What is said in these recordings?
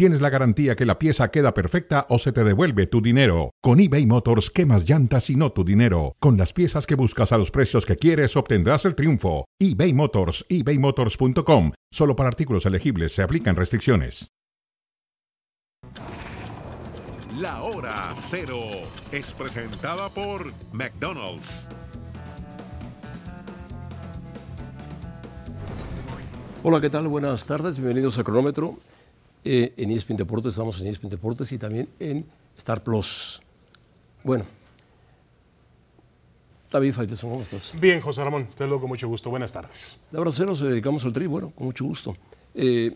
tienes la garantía que la pieza queda perfecta o se te devuelve tu dinero. Con eBay Motors, quemas llantas y no tu dinero. Con las piezas que buscas a los precios que quieres, obtendrás el triunfo. eBay Motors, ebaymotors.com. Solo para artículos elegibles se aplican restricciones. La hora cero es presentada por McDonald's. Hola, ¿qué tal? Buenas tardes, bienvenidos a Cronómetro. Eh, en ESPN Deportes, estamos en ESPN Deportes y también en Star Plus. Bueno, David Faitelson, ¿cómo estás? Bien, José Ramón, te lo con mucho gusto. Buenas tardes. La verdad, nos dedicamos al tri, bueno, con mucho gusto. Eh,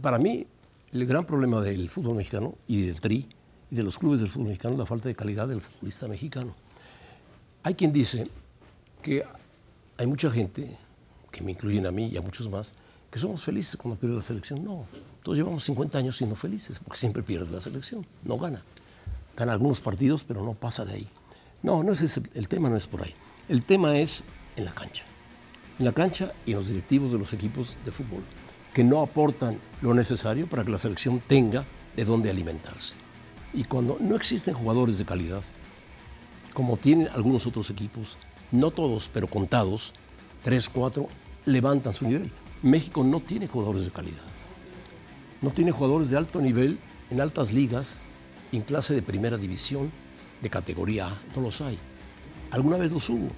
para mí, el gran problema del fútbol mexicano y del tri y de los clubes del fútbol mexicano es la falta de calidad del futbolista mexicano. Hay quien dice que hay mucha gente, que me incluyen a mí y a muchos más, que somos felices cuando pierde la selección. No, todos llevamos 50 años siendo felices, porque siempre pierde la selección, no gana. Gana algunos partidos, pero no pasa de ahí. No, no es el tema no es por ahí. El tema es en la cancha. En la cancha y en los directivos de los equipos de fútbol, que no aportan lo necesario para que la selección tenga de dónde alimentarse. Y cuando no existen jugadores de calidad, como tienen algunos otros equipos, no todos, pero contados, tres, cuatro, levantan su nivel. México no tiene jugadores de calidad. No tiene jugadores de alto nivel en altas ligas, en clase de primera división, de categoría A, no los hay. Alguna vez los hubo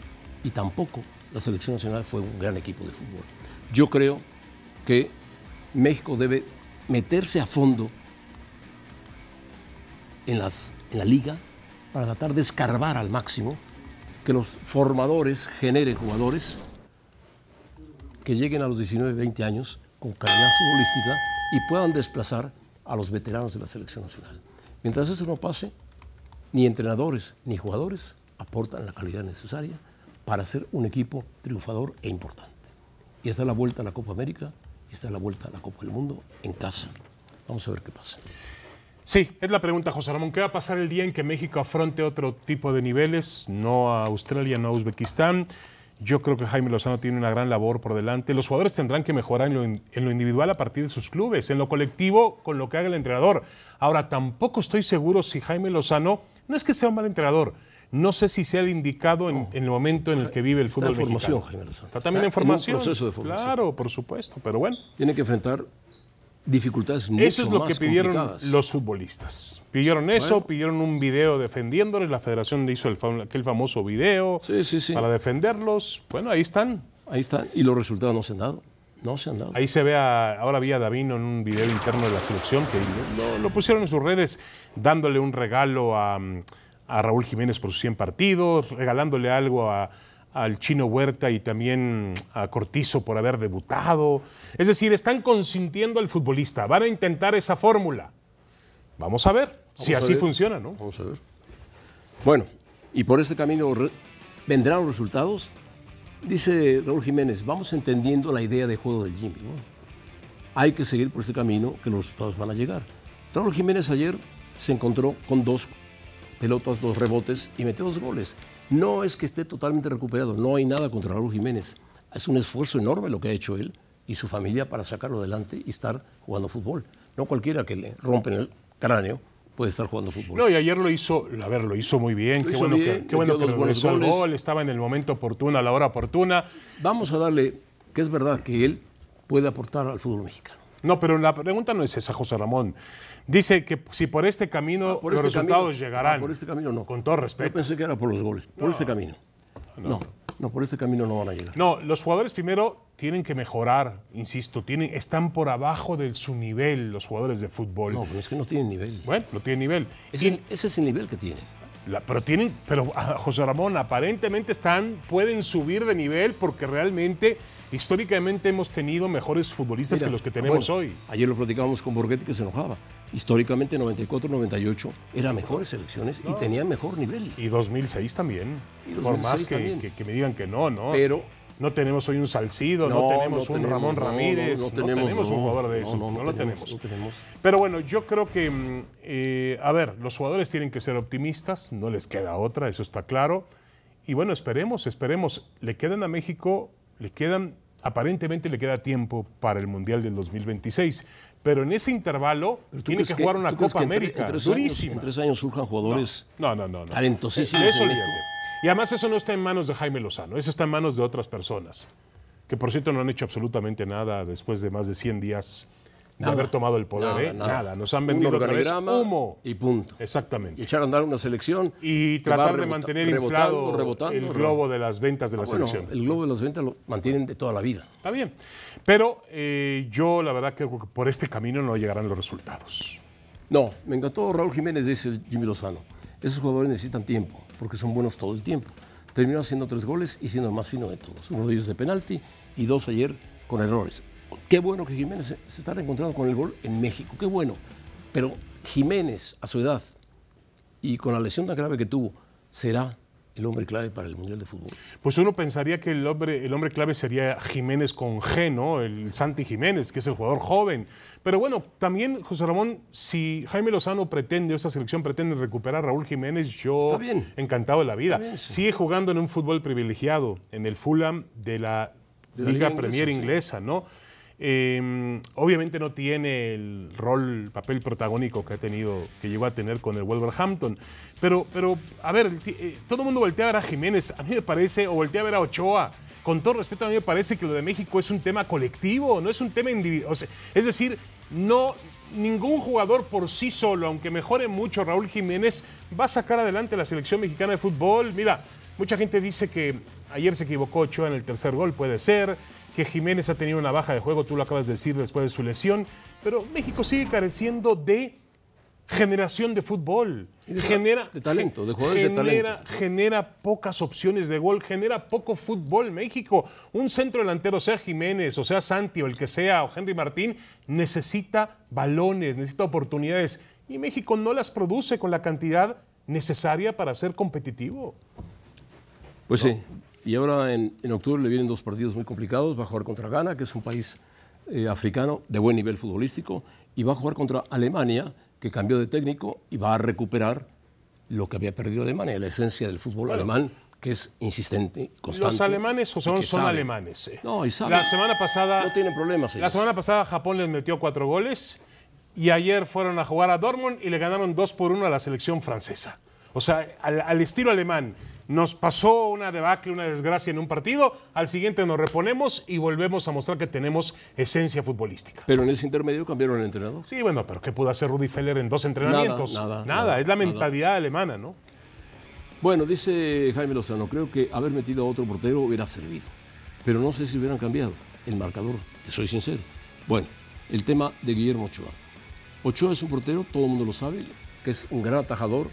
y tampoco la selección nacional fue un gran equipo de fútbol. Yo creo que México debe meterse a fondo en, las, en la liga para tratar de escarbar al máximo, que los formadores generen jugadores que lleguen a los 19, 20 años con calidad futbolística y puedan desplazar a los veteranos de la selección nacional. Mientras eso no pase, ni entrenadores ni jugadores aportan la calidad necesaria para ser un equipo triunfador e importante. Y está la vuelta a la Copa América y está la vuelta a la Copa del Mundo en casa. Vamos a ver qué pasa. Sí, es la pregunta, José Ramón. ¿Qué va a pasar el día en que México afronte otro tipo de niveles? No a Australia, no a Uzbekistán. Yo creo que Jaime Lozano tiene una gran labor por delante. Los jugadores tendrán que mejorar en lo, en lo, individual a partir de sus clubes, en lo colectivo con lo que haga el entrenador. Ahora, tampoco estoy seguro si Jaime Lozano no es que sea un mal entrenador. No sé si sea el indicado en, el momento en el que vive el fútbol en formación, Jaime Está también en formación. proceso de formación. Claro, por supuesto, pero bueno. Tiene que enfrentar dificultades mucho Eso es lo más que pidieron complicadas. los futbolistas. Pidieron eso, pidieron un video defendiéndoles. La federación hizo el fam- aquel famoso video Sí, sí, sí. para defenderlos. Bueno, ahí están. Ahí están. Y los resultados no se han dado. No se han dado. Ahí se ve, a- ahora vi a Davino en un video interno de la selección que lo pusieron en sus redes dándole un regalo a, a Raúl Jiménez por sus 100 partidos, regalándole algo a- al Chino Huerta y también a Cortizo por haber debutado. Es decir, están consintiendo al futbolista, van a intentar esa fórmula. Vamos a ver si a así ver. funciona, ¿no? Vamos a ver. Bueno, y por este camino vendrán los resultados. Dice Raúl Jiménez, vamos entendiendo la idea de juego del Jimmy. ¿no? Hay que seguir por este camino que los resultados van a llegar. Raúl Jiménez ayer se encontró con dos pelotas, dos rebotes y metió dos goles. No es que esté totalmente recuperado, no hay nada contra Raúl Jiménez. Es un esfuerzo enorme lo que ha hecho él y su familia para sacarlo adelante y estar jugando fútbol. No cualquiera que le rompen el cráneo puede estar jugando fútbol. No, y ayer lo hizo, a ver, lo hizo muy bien. Lo qué bueno bien, que, qué bueno que regresó goles. gol, estaba en el momento oportuno, a la hora oportuna. Vamos a darle que es verdad que él puede aportar al fútbol mexicano. No, pero la pregunta no es esa, José Ramón. Dice que si por este camino Ah, por los este resultados camino- llegarán. ah, por este camino no. Con todo Yo respeto. pensé que era por los goles, por este camino. No, no, por este camino no van a llegar. No, los jugadores primero tienen que mejorar, insisto, tienen, están por abajo de su nivel los jugadores de fútbol. No, pero es que no tienen nivel. Bueno, no tienen nivel. Es Y el- ese es el nivel que tienen. La- pero tienen, pero ah, José Ramón, aparentemente están, pueden subir de nivel porque realmente, históricamente hemos tenido mejores futbolistas Mira, que los que tenemos bueno, hoy. Ayer lo platicábamos con Borghetti que se enojaba. Históricamente 94-98 eran mejores selecciones y tenían mejor nivel. Y 2006 también. Y por más 2006 que, también. que- que me digan que no, ¿no? Pero No tenemos hoy un Salcido, no, No, tenemos no un tenemos, Ramón Ramírez, no tenemos, tenemos un jugador de eso, no, lo tenemos. Pero bueno, yo creo que, mm, eh, a ver, los jugadores tienen que ser optimistas, no les queda otra, eso está claro. Y bueno, esperemos, esperemos. Le quedan a México, le quedan, aparentemente le queda tiempo para el Mundial del 2026. Pero en ese intervalo ¿Tú tiene que jugar una Copa que entre- América, en tres durísima. Años, en tres años surjan jugadores No, no, no. no. talentosísimos eso olvídate. Y además eso no está en manos de Jaime Lozano, eso está en manos de otras personas, que por cierto no han hecho absolutamente nada después de más de 100 días de Nada. haber tomado el poder. Nada, ¿eh? nada. Nos han vendido otra vez humo. y punto. Exactamente. Y echar a andar una selección. Y tratar de mantener rebotando, inflado rebotando, el globo de las ventas de la Ah, bueno, selección. el globo de las ventas lo mantienen de toda la vida. Está bien. Pero eh, yo la verdad creo que por este camino no llegarán los resultados. No, me encantó Raúl Jiménez, dice Jimmy Lozano. Esos jugadores necesitan tiempo, porque son buenos todo el tiempo. Terminó haciendo tres goles y siendo el más fino de todos. Uno de ellos de penalti y dos ayer con errores. Qué bueno que Jiménez se, está reencontrando con el gol en México, qué bueno. Pero Jiménez, a su edad y con la lesión tan grave que tuvo, será el hombre clave para el Mundial de Fútbol. Pues uno pensaría que el hombre, el hombre clave sería Jiménez con G, ¿no? El Santi Jiménez, que es el jugador joven. Pero bueno, también, José Ramón, si Jaime Lozano pretende, o esa selección pretende recuperar a Raúl Jiménez, yo Está bien. encantado de la vida. bien, sí. Sigue jugando en un fútbol privilegiado, en el Fulham de la, De la Liga Liga Premier inglesa, inglesa, sí. ¿no? Eh, obviamente no tiene el rol, el papel protagónico que ha tenido, que llegó a tener con el Wolverhampton. Pero, pero a ver, eh, todo el mundo voltea a ver a Jiménez, a mí me parece, o voltea a ver a Ochoa. Con todo respeto, a mí me parece que lo de México es un tema colectivo, no es un tema individual. es decir, no, ningún jugador por sí solo, aunque mejore mucho Raúl Jiménez, va a sacar adelante la selección mexicana de fútbol. Mira, mucha gente dice que ayer se equivocó Ochoa en el tercer gol, puede ser, que Jiménez ha tenido una baja de juego, tú lo acabas de decir después de su lesión, pero México sigue careciendo de generación de fútbol. De genera, de talento, de jugadores de talento. genera pocas opciones de gol, genera poco fútbol México. Un centro delantero, sea Jiménez, o sea Santi, o el que sea, o Henry Martín, necesita balones, necesita oportunidades. Y México no las produce con la cantidad necesaria para ser competitivo. Pues sí. Y ahora en, en octubre le vienen dos partidos muy complicados. Va a jugar contra Ghana, que es un país eh, africano de buen nivel futbolístico, y va a jugar contra Alemania, que cambió de técnico y va a recuperar lo que había perdido Alemania, la esencia del fútbol alemán, que es insistente, constante. Los alemanes, que son alemanes. eh. No, y sabe. La semana pasada. No tienen problemas. La semana pasada Japón les metió cuatro goles y ayer fueron a jugar a Dortmund y le ganaron dos por uno a la selección francesa. O sea, al, al estilo alemán. Nos pasó una debacle, una desgracia en un partido, al siguiente nos reponemos y volvemos a mostrar que tenemos esencia futbolística. Pero en ese intermedio cambiaron el entrenador. Sí, bueno, pero ¿qué pudo hacer Rudy Feller en dos entrenamientos? nada, nada, es la nada. mentalidad alemana, ¿no? Bueno, dice Jaime Lozano, creo que haber metido a otro portero hubiera servido. Pero no sé si hubieran cambiado el marcador, te soy sincero. Bueno, el tema de Guillermo Ochoa. Ochoa es un portero, todo el mundo lo sabe, que es un gran atajador.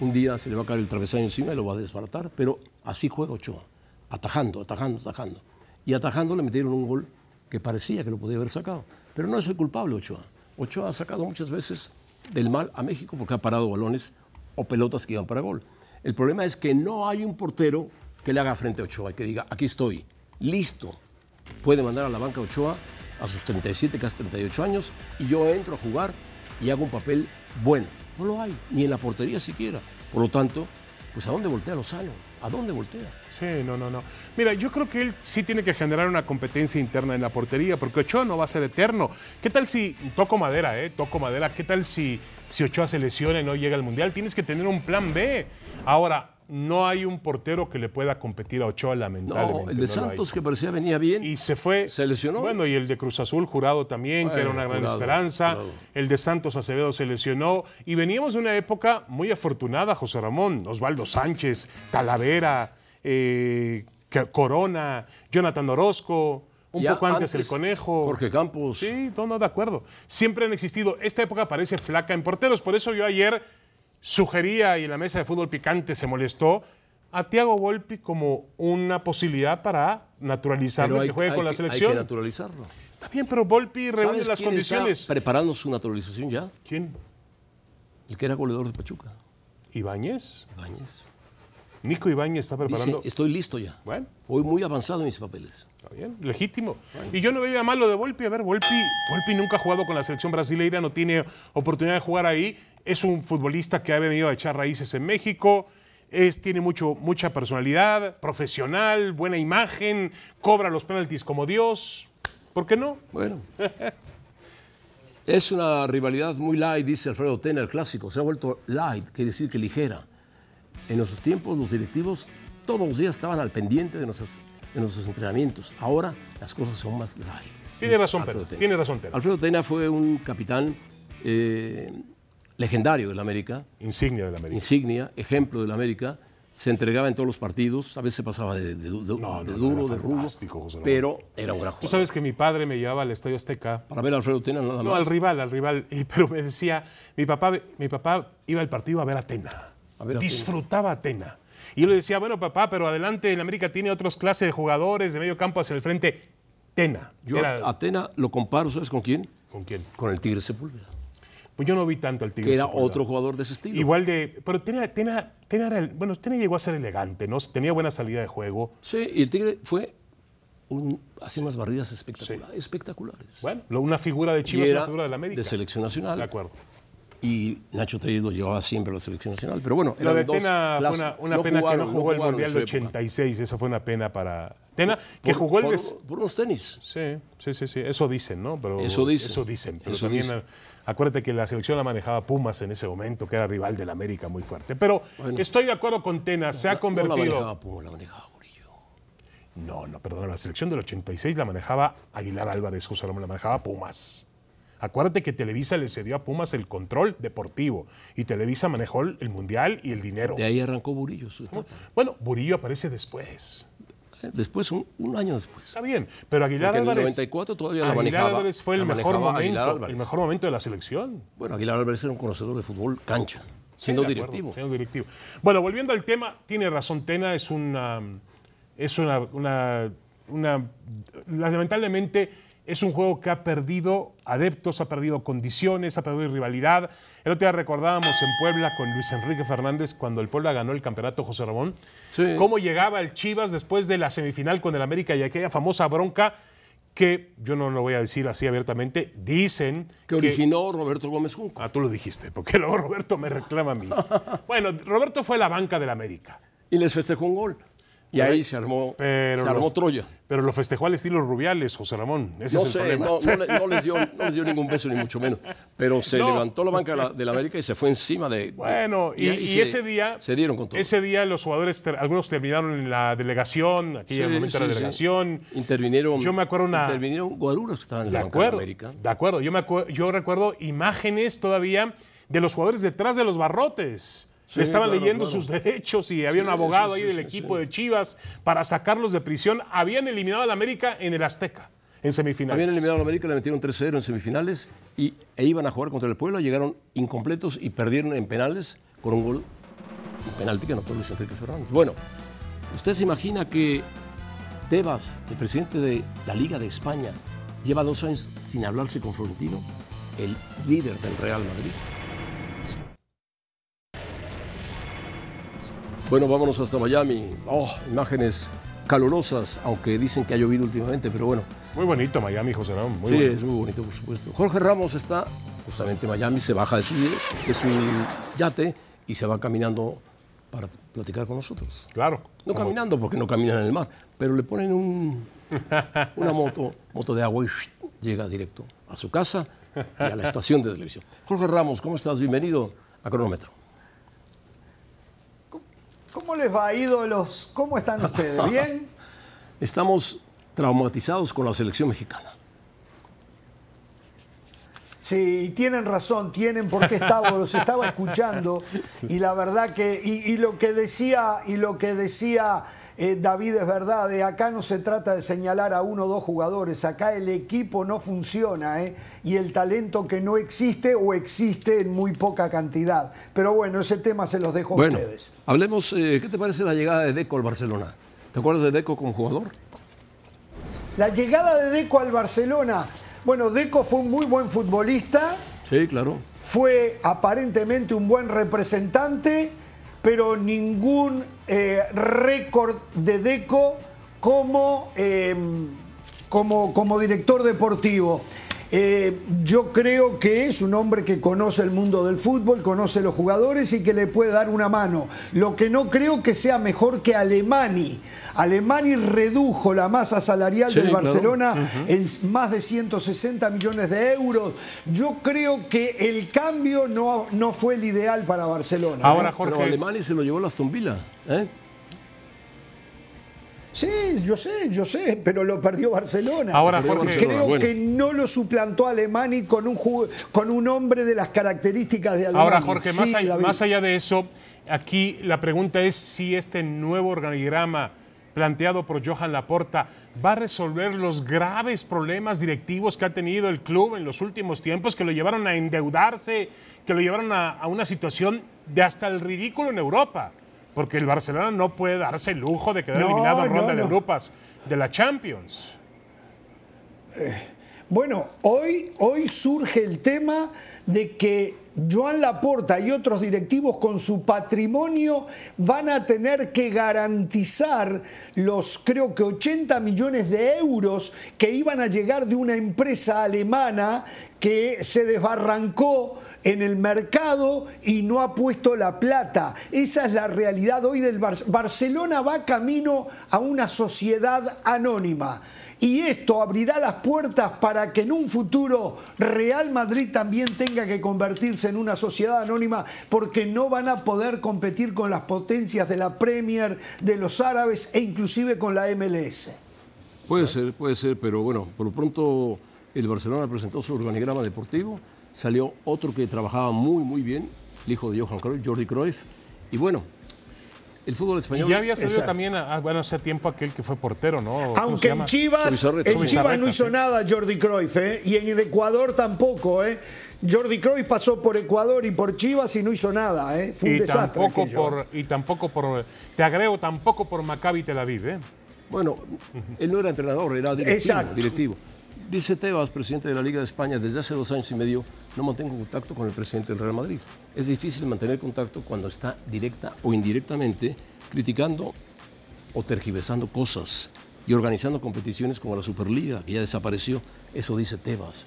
Un día se le va a caer el travesaño encima y lo va a desbaratar, pero así juega Ochoa, atajando, atajando, atajando. Y atajando le metieron un gol que parecía que lo podía haber sacado. Pero no es el culpable Ochoa. Ochoa ha sacado muchas veces del mal a México porque ha parado balones o pelotas que iban para gol. El problema es que no hay un portero que le haga frente a Ochoa y que diga, aquí estoy, listo. Puede mandar a la banca Ochoa a sus 37, casi 38 años y yo entro a jugar y hago un papel bueno. No lo hay, ni en la portería siquiera. Por lo tanto, pues ¿a dónde voltea Lozano? ¿A dónde voltea? Sí, no, no, no. Mira, yo creo que él sí tiene que generar una competencia interna en la portería, porque Ochoa no va a ser eterno. ¿Qué tal si, toco madera, eh, toco madera, qué tal si, si Ochoa se lesiona y no llega al Mundial? Tienes que tener un plan B. Ahora, no hay un portero que le pueda competir a Ochoa, lamentablemente. No, el de no. Santos que parecía venía bien. Y se fue. Se lesionó. Bueno, y el de Cruz Azul, Jurado también, que era una gran Jurado, esperanza. Jurado. El de Santos Acevedo se lesionó. Y veníamos de una época muy afortunada, José Ramón. Osvaldo Sánchez, Talavera, eh, Corona, Jonathan Orozco, un Ya poco antes, el Conejo. Jorge Campos. Sí, no, no, de acuerdo. Siempre han existido. Esta época parece flaca en porteros. Por eso yo ayer sugería, y en la mesa de fútbol picante se molestó, a Tiago Volpi como una posibilidad para naturalizarlo Pero y que juegue con la selección. Hay que naturalizarlo. Está bien, pero Volpi reúne ¿Sabes las quién está condiciones. preparando su naturalización ya? ¿Quién? El que era goleador de Pachuca, ¿Ibáñez? Ibáñez. Nico Ibáñez está Dice, preparando. estoy listo ya. Bueno. Voy muy avanzado en mis papeles. Está bien, legítimo. Y yo no veía malo de Volpi. A ver, Volpi, Volpi nunca ha jugado con la selección brasileira, no tiene oportunidad de jugar ahí. Es un futbolista que ha venido a echar raíces en México. Es, tiene mucho, mucha personalidad, profesional, buena imagen, cobra los penaltis como Dios. ¿Por qué no? Bueno. es una rivalidad muy light, dice Alfredo Tena, el clásico. Se ha vuelto light, quiere decir que ligera. En nuestros tiempos, los directivos todos los días estaban al pendiente de, nuestras, nuestros entrenamientos. Ahora las cosas son más light. Tiene razón, Alfredo Tena, Tena. tiene razón, Tena. Alfredo Tena fue un capitán eh, legendario del América, Insignia de la América. insignia, ejemplo del América. Se entregaba en todos los partidos, a veces pasaba de, de- de- No, no, de no, duro, de rudo, pero era un gran Tú sabes que mi padre me llevaba al Estadio Azteca Para ver a Alfredo Tena nada más. No, al rival, al rival. Y- pero me decía, mi papá, mi papá iba al partido a ver a Atena. A ver a Disfrutaba a Atena. Y yo le decía, bueno, papá, pero adelante en América tiene otros clases de jugadores de medio campo hacia el frente. Tena. Yo Era- a Atena lo comparo, ¿sabes con quién? ¿Con quién? Con el Tigre Sepúlveda, Pues yo no vi tanto al Tigre. que era otro jugador de ese estilo. Igual de. Pero Tena, Tena, Tena bueno, Tena llegó a ser elegante, ¿no? Tenía buena salida de juego. Sí, y el Tigre fue un, hacía unas barridas espectaculares. espectaculares. Bueno, una figura de Chivas, una figura de la América. de selección nacional. De acuerdo. Y Nacho Treyes lo llevaba siempre a la selección nacional. Pero bueno, Lo de Tena fue una, una No pena jugaron, que no jugó el Mundial de época. 86. Eso fue una pena para. Tena, que jugó el. por, por unos tenis. Sí, sí, sí, sí. Eso dicen, ¿no? Pero, Eso dicen. Eso dicen. Pero Eso también, dicen. Acuérdate que la selección la manejaba Pumas en ese momento, que era rival del América muy fuerte. Pero estoy de acuerdo con Tena, se ha No la convertido. manejaba Puma, la manejaba Murillo. No, no, perdón, la selección del 86 la manejaba Aguilar Álvarez, José Ramón, la manejaba Pumas. Acuérdate que Televisa le cedió a Pumas el control deportivo y Televisa manejó el mundial y el dinero. De ahí arrancó Murillo su. Bueno, Burillo aparece después. Después, un, un año después. Está bien, pero Aguilar Porque en el Álvarez. 94 todavía la Aguilar manejaba. Álvarez fue el mejor momento, Álvarez. el mejor momento de la selección. Bueno, Aguilar Álvarez era un conocedor de fútbol cancha, siendo Sí, de acuerdo, directivo. siendo directivo. Bueno, volviendo al tema, tiene razón Tena, es una. Es una. una, una- lamentablemente es un juego que ha perdido adeptos, ha perdido condiciones, ha perdido rivalidad. El otro día recordábamos en Puebla con Luis Enrique Fernández cuando el Puebla ganó el campeonato José Ramón. Sí. Cómo llegaba el Chivas después de la semifinal con el América y aquella famosa bronca que yo no lo voy a decir así abiertamente, dicen Que originó Roberto Gómez Junco. Ah, tú lo dijiste, porque luego Roberto me reclama a mí. Bueno, Roberto fue la banca del América, Y les festejó un gol. Y ahí se armó, pero se armó lo- Troya. pero lo festejó al estilo Rubiales, José Ramón. Ese No es el sé, problema. no, no le- no les dio, no les dio ningún beso, ni mucho menos. Pero se levantó la banca de la, de la América y se fue encima de. de- Bueno, y, ahí y se- ese día, Se dieron con todo. ese día los jugadores, ter- algunos terminaron en la delegación, aquella Sí, momento de la sí. delegación. Intervinieron. Yo me acuerdo una- Intervinieron guaruras que estaban en De la banca de la acuerdo, América. de acuerdo. Yo, me acuer- yo recuerdo imágenes todavía de los jugadores detrás de los barrotes. Sí, estaban claro, leyendo claro. sus derechos y había un abogado sí, ahí del equipo de Chivas para sacarlos de prisión. Habían eliminado al América en el Azteca, en semifinales. Habían eliminado a la América, le metieron 3-0 en semifinales y, e iban a jugar contra el Puebla, llegaron incompletos y perdieron en penales con un gol, un penalti que anotó Luis Enrique Fernández. Bueno, ¿usted se imagina que Tebas, el presidente de la Liga de España, lleva dos años sin hablarse con Florentino, el líder del Real Madrid? Bueno, vámonos hasta Miami. Oh, imágenes calurosas, aunque dicen que ha llovido últimamente, pero bueno, Muy bonito Miami, José Ramón. Muy sí, bonito. es muy bonito, por supuesto. Jorge Ramos está justamente en Miami, se baja de su, de su yate y se va caminando para platicar con nosotros. Claro. No como- caminando porque no caminan en el mar, pero le ponen un, una moto, moto de agua y llega directo a su casa y a la estación de televisión. Jorge Ramos, ¿cómo estás? Bienvenido a Cronómetro. ¿Cómo les va, ídolos? ¿Cómo están ustedes? ¿Bien? Estamos traumatizados con la selección mexicana. Sí, tienen razón, tienen porque estaba, los estaba escuchando y la verdad que y, y lo que decía y lo que decía eh, David es verdad. De acá no se trata de señalar a uno o dos jugadores, acá el equipo no funciona ¿eh? y el talento que no existe o existe en muy poca cantidad. Pero bueno, ese tema se los dejo a ustedes. hablemos, eh, ¿qué te parece la llegada de Deco al Barcelona? ¿Te acuerdas de Deco como jugador? La llegada de Deco al Barcelona. Bueno, Deco fue un muy buen futbolista. Sí, claro. fue aparentemente un buen representante pero ningún eh, récord de Deco como, eh, como, como director deportivo. Eh, yo creo que es un hombre que conoce el mundo del fútbol, conoce los jugadores y que le puede dar una mano. Lo que no creo que sea mejor que Alemani. Alemani redujo la masa salarial Sí, del claro. Barcelona en más de 160 millones de euros. Yo creo que el cambio no, no fue el ideal para Barcelona. Ahora, ¿eh? Jorge. Pero Alemania se lo llevó la Aston Villa. ¿eh? Sí, yo sé, yo sé, pero lo perdió Barcelona. Ahora, Pero Jorge. Creo bueno. que no lo suplantó Alemani con un, con un hombre de las características de Alemani. Ahora, Jorge, más, allá, David. más allá de eso, aquí la pregunta es si este nuevo organigrama planteado por Johan Laporta va a resolver los graves problemas directivos que ha tenido el club en los últimos tiempos, que lo llevaron a endeudarse, que lo llevaron a, a una situación de hasta el ridículo en Europa. Porque el Barcelona no puede darse el lujo de quedar No, eliminado en no, ronda de no. Europas de la Champions. Bueno, hoy, hoy surge el tema de que Joan Laporta y otros directivos con su patrimonio van a tener que garantizar los creo que 80 millones de euros que iban a llegar de una empresa alemana que se desbarrancó en el mercado y no ha puesto la plata. Esa es la realidad hoy del Bar- Barcelona va camino a una sociedad anónima. Y esto abrirá las puertas para que en un futuro Real Madrid también tenga que convertirse en una sociedad anónima porque no van a poder competir con las potencias de la Premier, de los árabes e inclusive con la MLS. Puede ser, puede ser, pero bueno, por lo pronto el Barcelona presentó su organigrama deportivo, salió otro que trabajaba muy, muy bien, el hijo de Johan Cruyff, Jordi Cruyff, y bueno, el fútbol Y español... ya había salido Exacto. también, bueno, hace tiempo aquel que fue portero, ¿no? ¿Cómo se Aunque en Chivas, en Chivas no hizo sí. nada Jordi Cruyff, ¿eh? y en el Ecuador tampoco. ¿eh? Jordi Cruyff pasó por Ecuador y por Chivas y no hizo nada. ¿eh? Fue un y desastre. tampoco aquello. por y tampoco por te agrego tampoco por Maccabi Tel Aviv ¿eh? Bueno, él no era entrenador, era directivo. Exacto. directivo. Dice Tebas, presidente de la Liga de España, desde hace dos años y medio no mantengo contacto con el presidente del Real Madrid. Es difícil mantener contacto cuando está directa o indirectamente criticando o tergiversando cosas y organizando competiciones como la Superliga, que ya desapareció. Eso dice Tebas.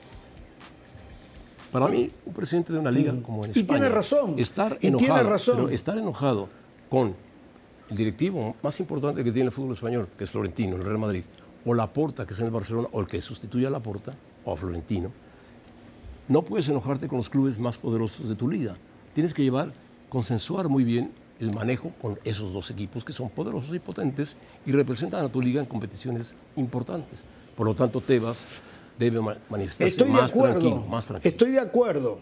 Para mí, un presidente de una liga como en Y España... tiene razón, Estar y tiene razón. pero estar enojado con el directivo más importante que tiene el fútbol español, que es Florentino, el Real Madrid, o Laporta, que es en el Barcelona, o el que sustituye a Laporta, o a Florentino, no puedes enojarte con los clubes más poderosos de tu liga. Tienes que llevar, consensuar muy bien el manejo con esos dos equipos que son poderosos y potentes y representan a tu liga en competiciones importantes. Por lo tanto, Tebas debe ma- manifestarse Estoy de acuerdo. tranquilo, más tranquilo. Estoy de acuerdo.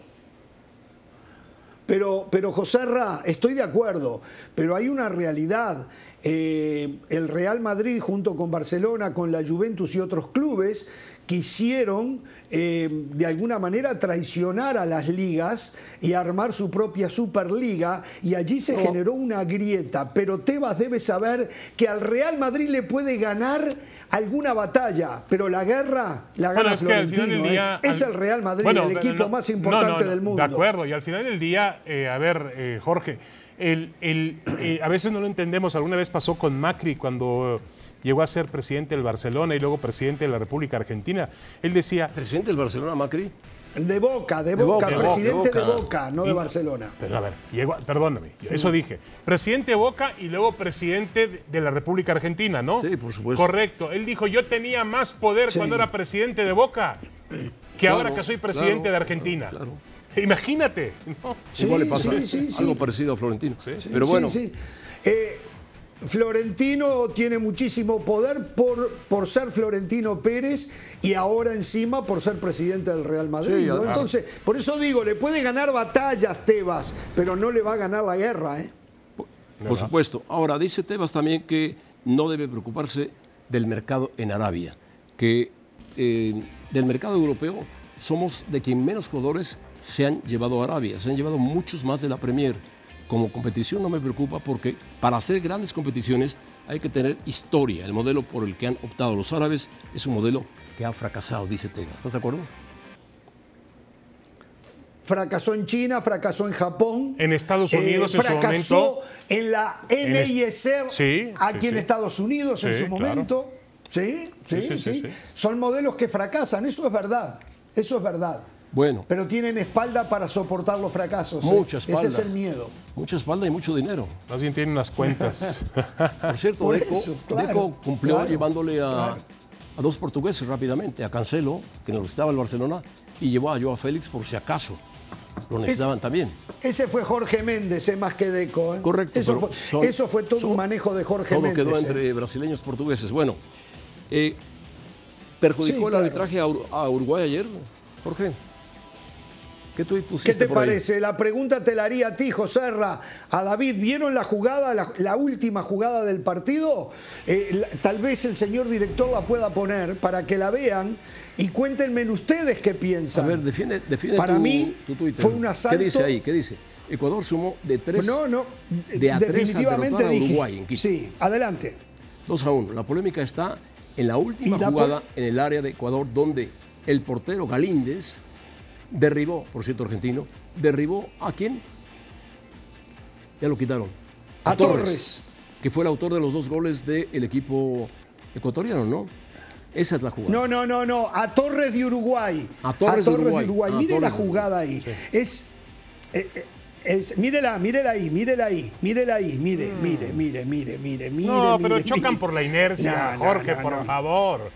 Pero, pero José Ra, estoy de acuerdo. Pero hay una realidad. Eh, el Real Madrid, junto con Barcelona, con la Juventus y otros clubes, quisieron eh, de alguna manera traicionar a las ligas y armar su propia Superliga y allí se generó una grieta. Pero Tebas debe saber que al Real Madrid le puede ganar alguna batalla, pero la guerra la gana Bueno, es que al final Florentino. del día. ¿eh? Es al- el Real Madrid, Bueno, el equipo no, más importante no, no, del mundo. De acuerdo, y al final del día, eh, a ver, eh, Jorge, el, el, eh, a veces no lo entendemos. Alguna vez pasó con Macri cuando llegó a ser presidente del Barcelona y luego presidente de la República Argentina. Él decía. Presidente del Barcelona, Macri, De Boca, de De Boca, Boca, presidente de de Boca. No de Barcelona. Pero a ver, llegó, perdóname, eso dije. Presidente de Boca y luego presidente de- la República Argentina, ¿no? Sí, por supuesto. Correcto. Él dijo, yo tenía más poder Sí. cuando era presidente de Boca que Claro, ahora que soy presidente claro, de Argentina. claro. Imagínate. ¿no? Sí, Igual le pasa sí, sí, sí. algo parecido a Florentino. Sí, Pero bueno, sí, sí. Eh, Florentino tiene muchísimo poder por, por ser Florentino Pérez y ahora encima por ser presidente del Real Madrid. Sí, ¿no? además. Entonces, por eso digo, le puede ganar batallas Tebas, pero no le va a ganar la guerra. ¿eh? por supuesto. Ahora, dice Tebas también que no debe preocuparse del mercado en Arabia, que eh, del mercado europeo somos de quien menos jugadores se han llevado a Arabia, se han llevado muchos más de la Premier. Como competición no me preocupa porque para hacer grandes competiciones hay que tener historia. El modelo por el que han optado los árabes es un modelo que ha fracasado, dice Tebas. ¿Estás de acuerdo? fracasó en China, fracasó en Japón. En Estados eh, Unidos en su fracasó momento. en la En es- NISR Sí, aquí sí, en sí. Estados Unidos en su claro. momento. ¿Sí? Sí, Sí, sí, sí, sí, sí. Son modelos que fracasan, eso es verdad. Eso es verdad. Bueno, Pero tienen espalda para soportar los fracasos. ¿eh? Mucha Ese espalda. es el miedo. mucha espalda y mucho dinero. Más bien tiene unas cuentas. Por cierto, Por Deco, eso, claro, Deco cumplió claro, llevándole a, claro. a dos portugueses rápidamente, a Cancelo, que necesitaba el Barcelona, y llevó a Joao Félix por si acaso. Lo necesitaban también. Ese fue Jorge Méndez, eh, más que Deco. ¿eh? Correcto. Eso, pero fue, son- eso fue todo son- un manejo de Jorge todo Méndez. quedó eh. entre brasileños y portugueses. Bueno, eh, ¿perjudicó Sí, el claro. arbitraje a, Ur- a Uruguay ayer, Jorge? ¿Qué tú ¿Qué pusiste te por ahí? parece? La pregunta te la haría a ti, Joserra. A David, ¿vieron la jugada, la, la última jugada del partido? Eh, la- tal vez el señor director la pueda poner para que la vean y cuéntenme ustedes qué A piensan. ver, defiende, defiende Para tu, mí, tu Twitter. fue un asalto- ¿Qué dice ahí? ¿Qué dice? Ecuador sumó de tres, no, no, de a tres a definitivamente derrotar a dije. Uruguay en Quito. Sí, adelante. 2 a 1. La polémica está en la última ¿Y la jugada en el área de Ecuador donde el portero Galíndez derribó, por cierto argentino, derribó a quién? Ya lo quitaron. A Torres. Que fue el autor de los dos goles del equipo ecuatoriano, ¿no? Esa es la jugada. No, no, no, no. A Torres de Uruguay. A Torres de Uruguay. A Mire Torres la de jugada ahí. Es, eh, eh, es. Mírela, mírela ahí, mírela ahí, mírela ahí. Mire, mire, mire, mire, mire, mire. No, pero mire, chocan mire. por la inercia, No, no, Jorge, no, por no. favor.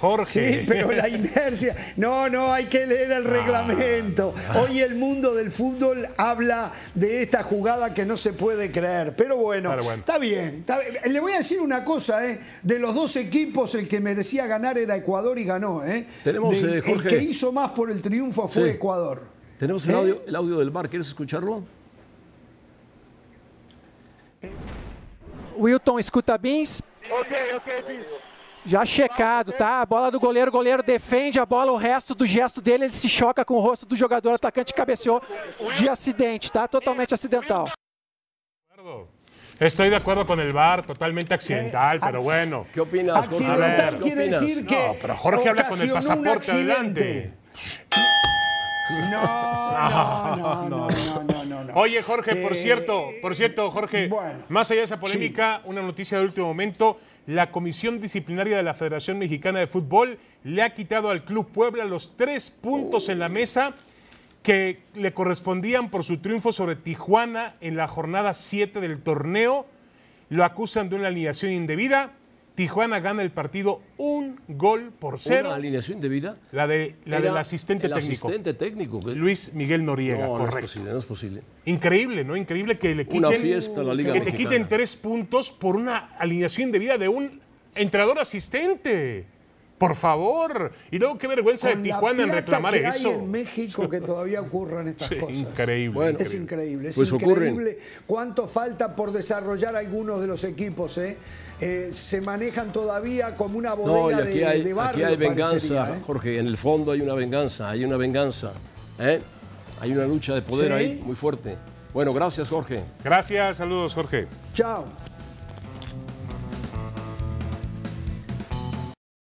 Jorge. Sí, pero la inercia. No, no, hay que leer el reglamento. Hoy el mundo del fútbol habla de esta jugada que no se puede creer. Pero bueno, Pero bueno. está bien. está bien. Le voy a decir una cosa, ¿eh? De los dos equipos, el que merecía ganar era Ecuador y ganó, ¿eh? Tenemos, De- eh, Jorge. El que hizo más por el triunfo fue Sí. Ecuador. Tenemos el ¿Eh? audio, el audio del bar. ¿Quieres escucharlo? Wilton, escuta bem? Ok, ok, bis. Já checado, tá? A bola do goleiro, o goleiro defende a bola, o resto do gesto dele, ele se choca com o rosto do jogador, atacante cabeceou de acidente, tá? Totalmente acidental. Estoy de acuerdo con el VAR, totalmente accidental, Eh, pero bueno. ¿Qué opinas? Accidental A ver, quiere decir que. No, pero Jorge habla con el pasaporte adelante. No, no, no, no, no, no, no. Oye, Jorge, por Eh, cierto, por cierto, Jorge, bueno, más allá de esa polémica, una noticia de último momento, la Comisión Disciplinaria de la Federación Mexicana de Fútbol le ha quitado al Club Puebla los tres puntos en la mesa que le correspondían por su triunfo sobre Tijuana en la jornada 7 del torneo. Lo acusan de una alineación indebida. Tijuana gana el partido un gol por cero. Una alineación de vida. La, de, la del asistente el técnico. asistente técnico. Luis Miguel Noriega, no, no es correcto. posible, no es posible. Increíble, ¿no? Increíble que le quiten, Una fiesta la Liga que te quiten tres puntos por una alineación de vida de un entrenador asistente. Por favor. Y luego qué vergüenza Con de Tijuana en reclamar que eso. Hay en México que todavía ocurran estas Sí, cosas. increíble. Bueno. Es increíble, es Pues ocurren. increíble cuánto falta por desarrollar algunos de los equipos. ¿eh? Eh, se manejan todavía como una No, y bodega aquí de, hay, de barrio. aquí hay venganza, ¿eh? Jorge. En el fondo hay una venganza, hay una venganza. ¿eh? Hay una lucha de poder Sí. ahí muy fuerte. Bueno, gracias, Jorge. Gracias, saludos, Jorge. Chao.